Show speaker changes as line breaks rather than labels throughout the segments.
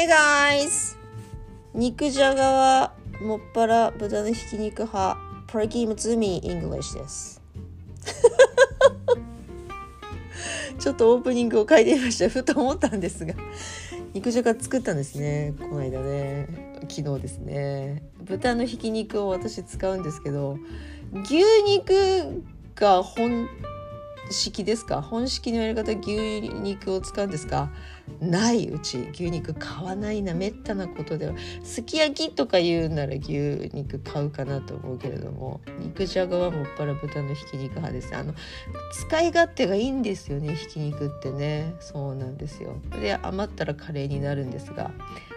Hey guys! 肉じゃがはもっぱら豚のひき肉派。Perky Mutsumi English です。ちょっとオープニングを書いてみました。ふと思ったんですが。肉じゃが作ったんですね。この間ね。昨日ですね。豚のひき肉を私使うんですけど牛肉が本式ですか？本式のやり方牛肉を使うんですか？ないうち牛肉買わないなめったなことでは。すき焼きとか言うなら牛肉買うかなと思うけれども肉じゃがはもっぱら豚のひき肉派です。あの使い勝手がいいんですよねひき肉ってね。そうなんですよ。で余ったらカレーになるんですが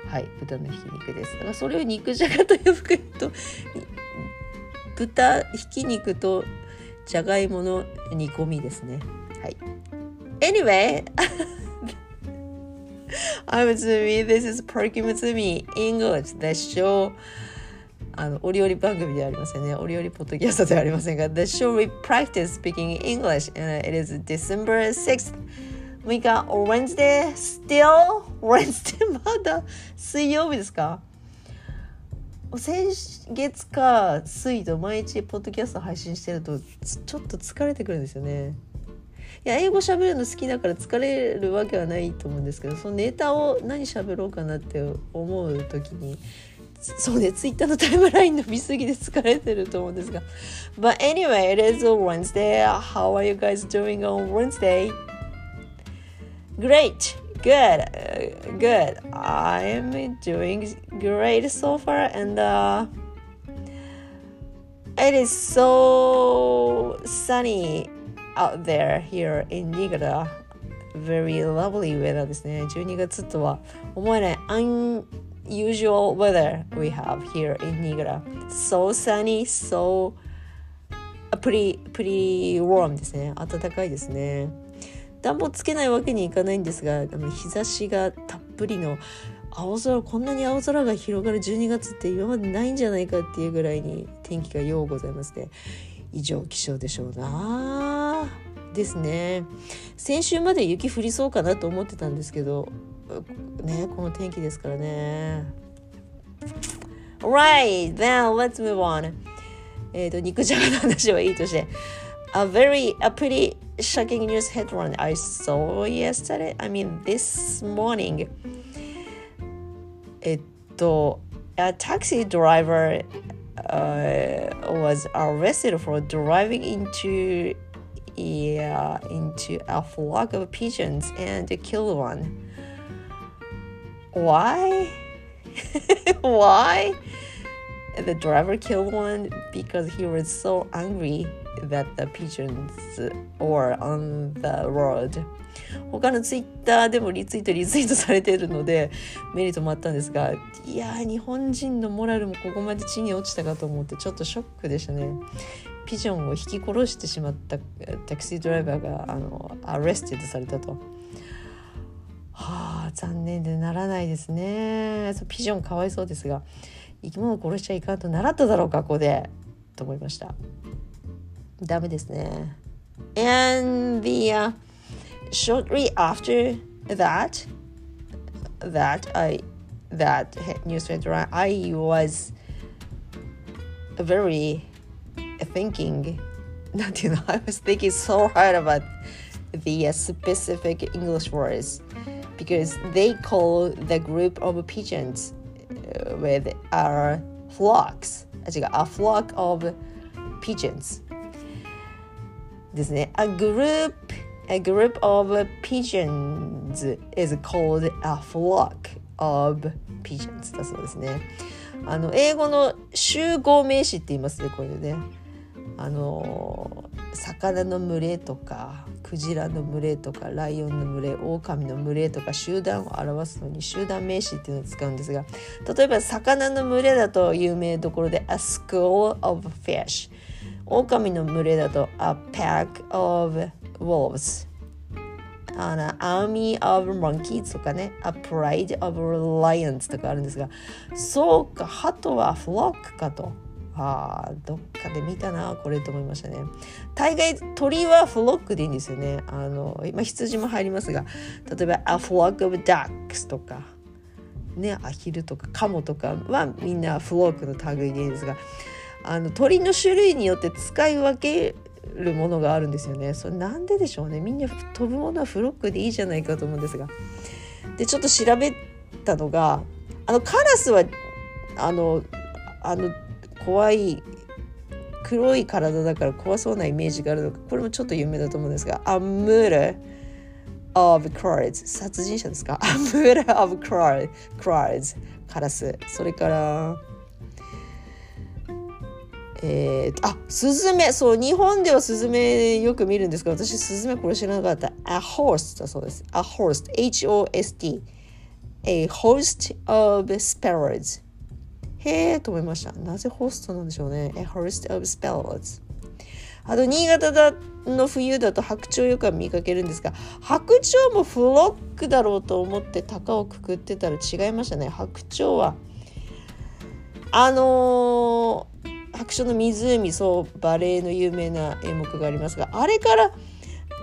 はい豚のひき肉です。だからそれを肉じゃがと呼ぶと豚ひき肉とじゃがいもの煮込みですね。はい。Anyway, I'm Tsumi. This is Perky Mutsumi English. The show あの、お料理番組ではありませんね。お料理ポッドキャストではありませんが、The show we practice speaking English and it is December 6th. 6日 Wednesday still Wednesday まだ水曜日ですか先月か水と毎日ポッドキャスト配信してるとちょっと疲れてくるんですよね。いや英語喋るの好きだから疲れるわけはないと思うんですけどそのネタを何喋ろうかなって思う時にそうねツイッターのタイムラインの見過ぎで疲れてると思うんですが But anyway it is a Wednesday How are you guys doing on Wednesday? Great! good uh, good i'm doing great so far and uh, it is so sunny out there here in Niigata very lovely weather ですね12月とは思えない unusual weather we have here in Niigata so sunny so pretty pretty warm ですね暖かいですね 暖房つけないわけにいかないんですがあの日差しがたっぷりの青空こんなに青空が広がる12月って今までないんじゃないかっていうぐらいに天気がようございますね異常気象でしょうな。ですね。先週まで雪降りそうかなと思ってたんですけどねこの天気ですからね。Right then let's move on. えっ、と肉じゃがの話はいいとして。a very a pretty shocking news headline I saw yesterday. I mean this morning. えっと a taxi driver uh, was arrested for driving into yeah, into a flock of pigeons and killed one. Why? Why? The driver killed one because he was so angry that the pigeons or on the road. 他のツイッターでもリツイートリツイートされているので目に留まったんですがいや日本人のモラルもここまで地に落ちたかと思ってちょっとショックでしたね。ピジョンを引き殺してしまったタクシードライバーがあのアレスティドされたと。はあ残念でならないですね。そうピジョンかわいそうですが生き物を殺しちゃいかんと習っただろうかここで。と思いました。ダメですね。And the、uh, shortly after that, that I that newspaper, I was very thinking. なんていうの I was thinking so hard about the specific English words because they call the group of pigeons with our flocks. あ違う a flock of pigeons ですね。A group, a group of pigeons is called a flock of pigeons だそうですね。あの英語の集合名詞って言いますねこれね。あの魚の群れとかクジラの群れとかライオンの群れ狼の群れとか集団を表すのに集団名詞っていうのを使うんですが例えば魚の群れだと有名どころで A school of fish 狼の群れだと A pack of wolves. あの Army of monkeys とかね A pride of lions とかあるんですがそうか鳩はフロックかと。あどっかで見たなこれと思いましたね。大概鳥はフロックでいいんですよね。あの、まあ、羊も入りますが例えば A flock of ducks とかねアヒルとかカモとかはみんなフロックの類でいいんですがあの鳥の種類によって使い分けるものがあるんですよね。それなんででしょうね。みんな飛ぶものはフロックでいいじゃないかと思うんですが。でちょっと調べたのがあのカラスはあのあの怖い黒い体だから怖そうなイメージがあるのかこれもちょっと有名だと思うんですが「A murder of crows」殺人者ですか「A murder of crows」カラスそれからえー、あスズメそう日本ではスズメよく見るんですけど私スズメこれ知らなかった。A host だそうです。A host H-O-S-T A host of sparrows へえと思いました。なぜホストなんでしょうね。A host of sparrows あと新潟だの冬だと白鳥よく見かけるんですが白鳥もフロックだろうと思って鷹をくくってたら違いましたね。白鳥はあのー白鳥の湖そうバレエの有名な演目がありますがあれから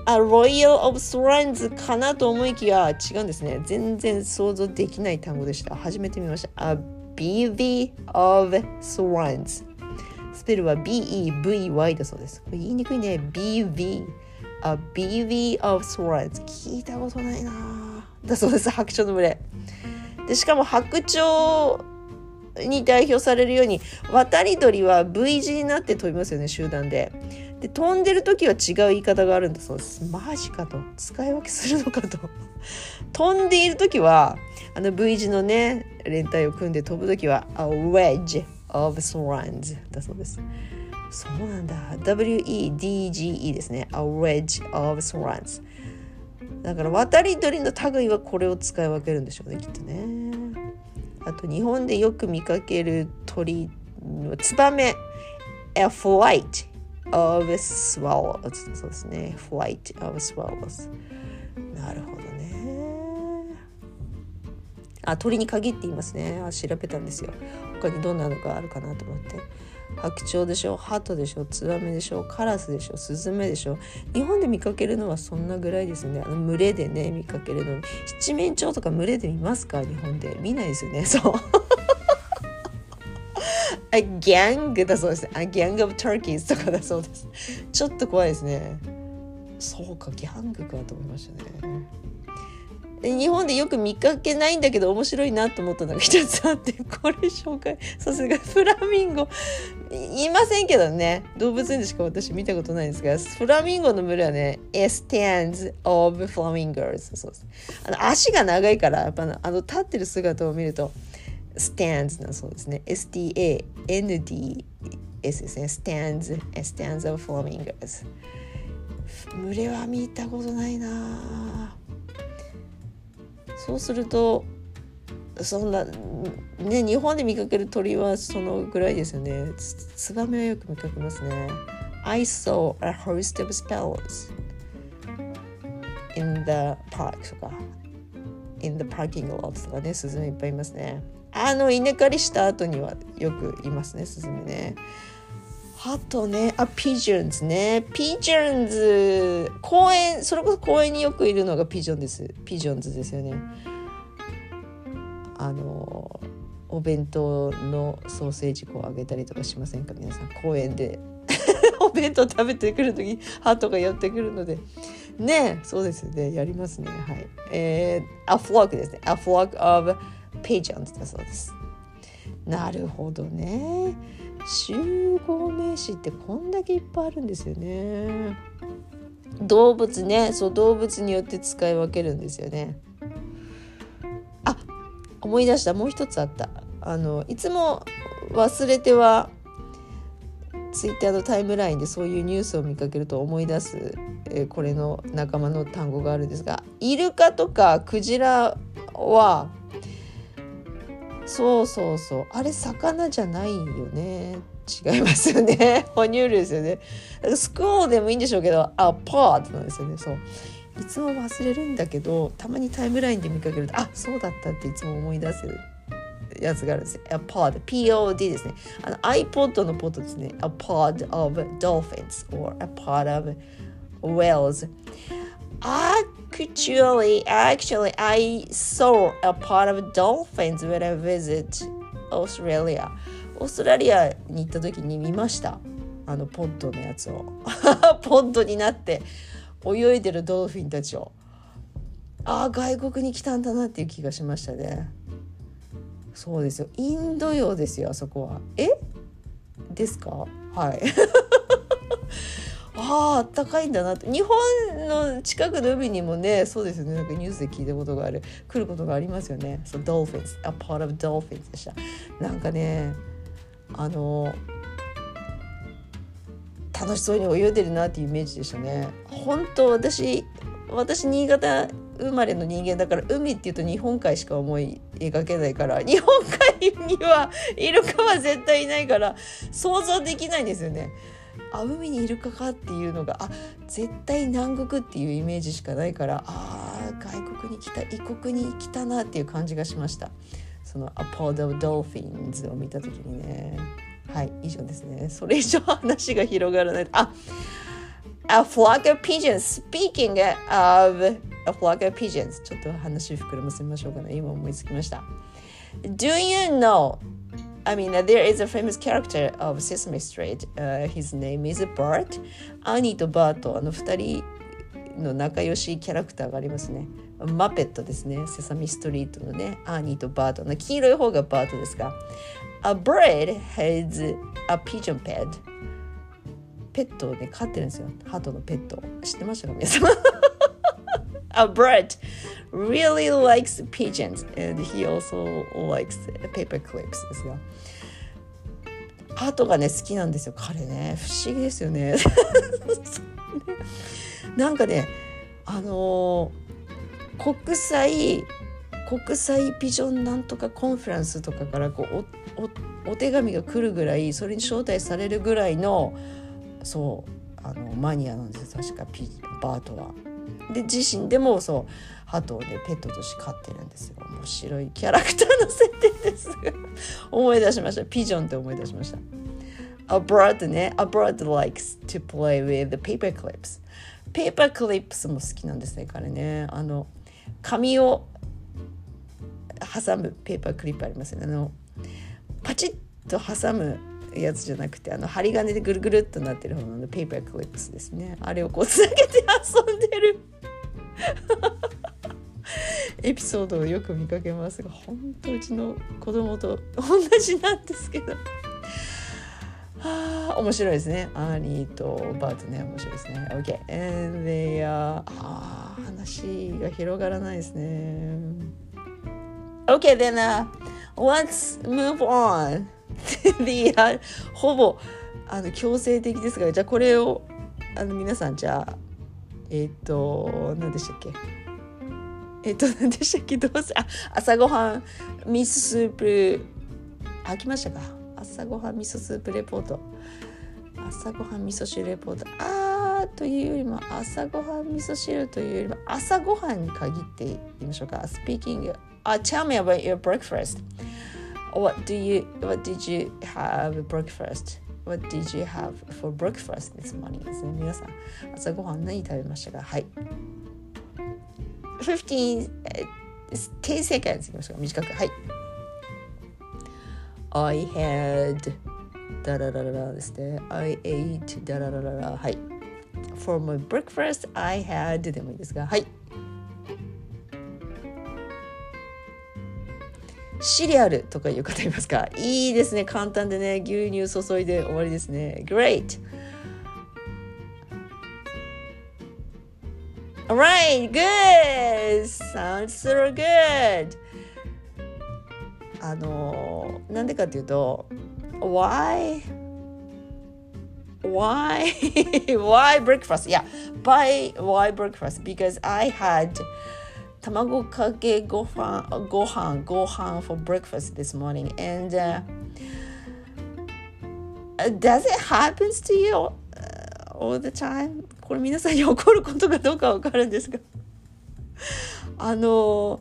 あロイヤル・オブ・スランズかなと思いきや違うんですね。全然想像できない単語でした。初めて見ました。A BV of Swans スペルは BEVY だそうです。これ言いにくいね。BV A BV of Swans 聞いたことないなだそうです。白鳥の群れ。でしかも白鳥に代表されるように渡り鳥は V 字になって飛びますよね集団で。で飛んでる時は違う言い方があるんだそうです。マジかと使い分けするのかと。飛んでいる時はあの V 字のね連帯を組んで飛ぶ時は A wedge of swans だそうです。そうなんだ。WEDGE ですね。A wedge of swans。だから渡り鳥の類はこれを使い分けるんでしょうねきっとね。あと日本でよく見かける鳥ツバメ A flight of swallows そうですね。Flight of swallows なるほどね。あ鳥に限って言いますね。あ調べたんですよ。他にどんなのがあるかなと思って。白鳥でしょハトでしょツバメでしょカラスでしょスズメでしょ。日本で見かけるのはそんなぐらいですね。あの群れでね見かけるの。に七面鳥とか群れで見ますか？日本で。見ないですよね。そう。あギャングだそうです。あギャング・オブ・ターキーズとかだそうです。ちょっと怖いですね。そうかギャングかと思いましたね。日本でよく見かけないんだけど面白いなと思ったのが一つあってこれ紹介。さすがフラミンゴ。いませんけどね動物園でしか私見たことないんですがフラミンゴの群れはね stands of flamingos そうあの足が長いからやっぱあの立ってる姿を見ると stands なそうですね。STANDS ですね。stands stands of flamingos 群れは見たことないなそうするとそんなね日本で見かける鳥はそのぐらいですよね。ツバメはよく見かけますね。I saw a host of sparrows in the park とか。In the parking lot とかねスズメいっぱいいますね。あの稲刈りした後にはよくいますねスズメね。あとね、あ、ピジョンズね。ピジョンズ、公園、それこそ公園によくいるのがピジョンです。ピジョンズですよね。あの、お弁当のソーセージこうあげたりとかしませんか？皆さん、公園で。お弁当食べてくる時ハトが寄ってくるので。ねそうですね。やりますね。はい。えー、a flock ですね。a flock of pigeons だそうです。なるほどね。集合名詞ってこんだけいっぱいあるんですよね。動物ねそう動物によって使い分けるんですよね。あ思い出したもう一つあった。あのいつも忘れてはツイッターのタイムラインでそういうニュースを見かけると思い出す、えー、これの仲間の単語があるんですがイルカとかクジラはそうそうそうあれ魚じゃないよね違いますよね 哺乳類ですよねスクーでもいいんでしょうけどあパートなんですよねそういつも忘れるんだけどたまにタイムラインで見かけるとあそうだったっていつも思い出すやつがあるんですよ。A pod, P-O-D ですね。あの iPod のポッドですね。A pod of dolphins or a pod of whales. あク actually, actually, I saw a part of dolphins when I visit Australia. オーストラリアに行った時に見ました。あのポッドのやつを。ポッドになって泳いでるドルフィンたちを。ああ外国に来たんだなっていう気がしましたね。そうですよ。インド洋ですよあそこは。え？ですか？はい。あああったかいんだなって。日本の近くの海にもねそうですよね。なんかニュースで聞いたことがある。来ることがありますよね。そう Dolphins a part of Dolphins でした。なんかねあの楽しそうに泳いでるなっていうイメージでしたね。本当私私新潟生まれの人間だから海っていうと日本海しか思い描けないから日本海にはイルカは絶対いないから想像できないんですよね。あ海にイルカかっていうのがあ絶対南国っていうイメージしかないからあ外国に来た異国に来たなっていう感じがしました。その「アポド・ドルフィンズ」を見た時にね。はい以上ですね。それ以上話が広がらない。あ A flock of pigeons. Speaking of a flock of pigeons. ちょっと話膨らませましょうかね。今思いつきました。Do you know I mean, there is a famous character of Sesame Street. Uh, his name is Bart. アニーとバート、あの二人の仲良しキャラクターがありますね。マペットですね。セサミストリートのね、アニーとバートの黄色い方がバートですが。A bird has a pigeon pet. ペットをね、飼ってるんですよ。鳩のペット。知ってましたか皆さん？A bird really likes pigeons and he also likes paper clips ですが。鳩がね好きなんですよ彼ね不思議ですよね なんかねあのー、国際国際ピジョンなんとかコンフランスとかからこうおお手紙が来るぐらいそれに招待されるぐらいのそうあのマニアなんですよ確かピバートは。で自身でもそう鳩をねペットとして飼ってるんですよ。面白いキャラクターの設定です。思い出しました。ピジョンって思い出しました。Abroad ね。Abroad likes to play with the paper clips. ペーパークリップスも好きなんですね彼ね。あの紙を挟むペーパークリップありますよね。あのパチッと挟むやつじゃなくてあの針金でぐるぐるっとなってる方のペーパークリップスですね。あれをこうつなげて遊んでる。エピソードをよく見かけますが本当うちの子供と同じなんですけど。は あ面白いですね。アーニーとバートね面白いですね。OK and they are あ話が広がらないですね。OK then、uh, let's move on. The、uh, ほぼあの強制的ですがじゃあこれをあの皆さんじゃあえっ、ー、と何でしたっけ？えっ、と 何でしたっけ？どうせあ朝ごはんミススープ。あきましたか。朝ごはん味噌スープレポート。朝ごはん味噌汁レポート。あーというよりも朝ごはん味噌汁というよりも朝ごはんに限って言いましょうか。Speaking、uh, tell me about your breakfast. What do you what did you have breakfast? What did you have for breakfast this morning? ですね。皆さん、朝ごはん何食べましたか？はい。15, seconds いきましょうか。短く。はい。I had ダララララですね。I ate ダララララ。はい。For my breakfast, I had でもいいですが。はい。シリアルとかいう方いますか？いいですね。簡単でね。牛乳注いで終わりですね。Great! Alright, good! Sounds so good! あのなんでかっていうと Why? Why? why breakfast? Yeah, by why breakfast? Because I had 卵かけご飯ご飯ご飯 for breakfast this morning and、uh, does it happens to you all the time? これ皆さんに起こることかどうかわかるんですがあの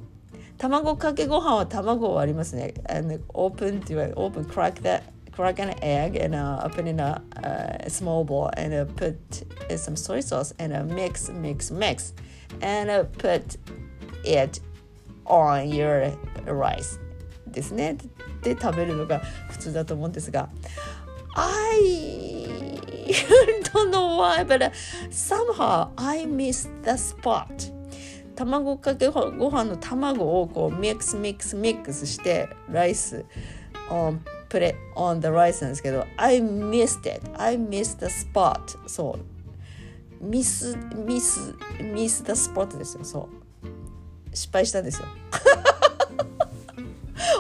卵かけご飯は卵はありますね。And open って言われる open crack that crack an egg and uh, put in a, a small bowl and uh, put some soy sauce and uh, mix, mix, mix, and uh, put it on your rice ですね。で食べるのが普通だと思うんですが I don't know why, I miss the spot. 卵かけご飯の卵をこうミックスミックスミックスしてライスをプレッオンザライスなんですけど I miss it. I miss the spot. そう。ミスミスミスダスポットですよ。そう。失敗したんですよ。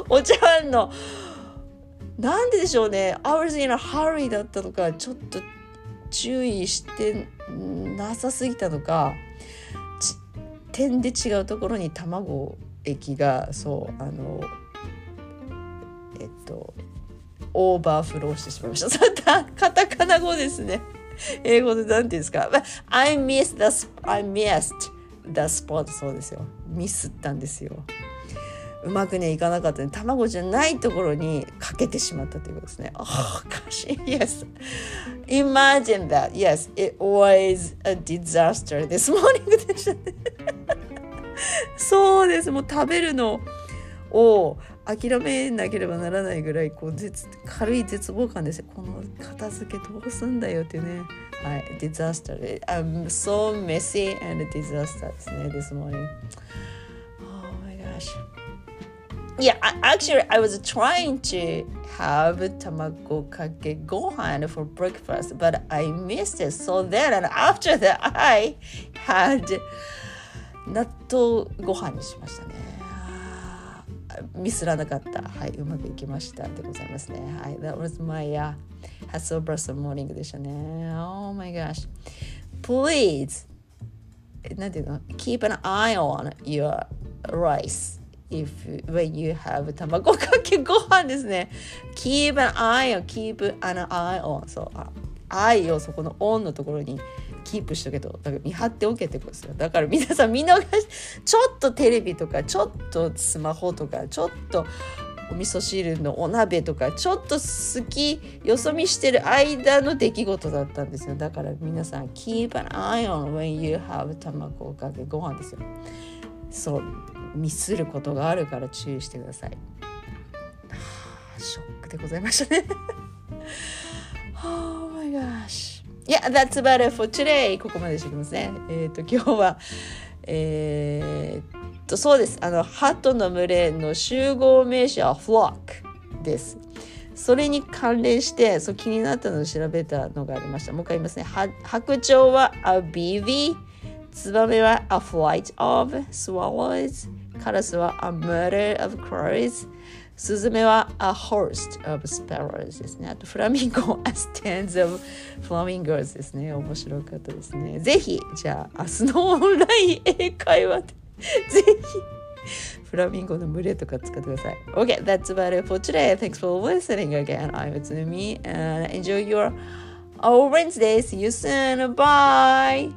お茶碗のなんででしょうね。I was in a hurry だったとかちょっと。注意してなさすぎたのか点で違うところに卵液がそうあのえっとオーバーフローしてしまいました。カタカナ語ですね。英語で何て言うんですか。I missed the I missed the spot そうですよ。ミスったんですよ。うまくねいかなかったね卵じゃないところにかけてしまったということですね。Oh gosh, yes. Imagine that. Yes, it was a disaster this morning でしたね。そうです。もう食べるのを諦めなければならないぐらいこう絶軽い絶望感ですよ。この片付けどうすんだよっていうね。はい、disaster. I'm so messy and disaster ですね、this morning. Oh my gosh. Yeah, actually, I was trying to have tamago kake gohan for breakfast, but I missed it. So then, and after that, I had 納豆ご飯にしましたね。ミスらなかった。はい、うまくいきましたでございますね。はい、that was my、uh, hustle bustle morning でしたね。Oh my gosh. Please, なんていうの ?keep an eye on your rice. If when you have 卵かけご飯ですね。keep an eye on keep an eye on. そうあ愛をそこのオンのところにキープしとけと。だから見張っておけってことですよ。だから皆さん見逃しちょっとテレビとかちょっとスマホとかちょっとお味噌汁のお鍋とかちょっと好きよそ見してる間の出来事だったんですよ。だから皆さん keep an eye on when you have 卵かけご飯ですよ。そう。ミスることがあるから注意してください。ショックでございましたね。oh my gosh. Yeah, that's about it for today. ここまでしてきますね。えっ、ー、と、今日は、えー、っと、そうです。あの、鳩の群れの集合名詞は flock です。それに関連してそう気になったのを調べたのがありました。もう一回言いますね。白鳥は a bevy ツバメは a flight of swallows カラスは a murder of crows スズメは a host of sparrows ですね。あとフラミンゴ a stands of flamingos ですね。面白かったですね。ぜひ、じゃあ明日のオンライン英会話でぜひフラミンゴの群れとか使ってください。Okay, that's about it for today. Thanks for listening again. I'm Utsumi and enjoy your Wednesday. See you soon. Bye.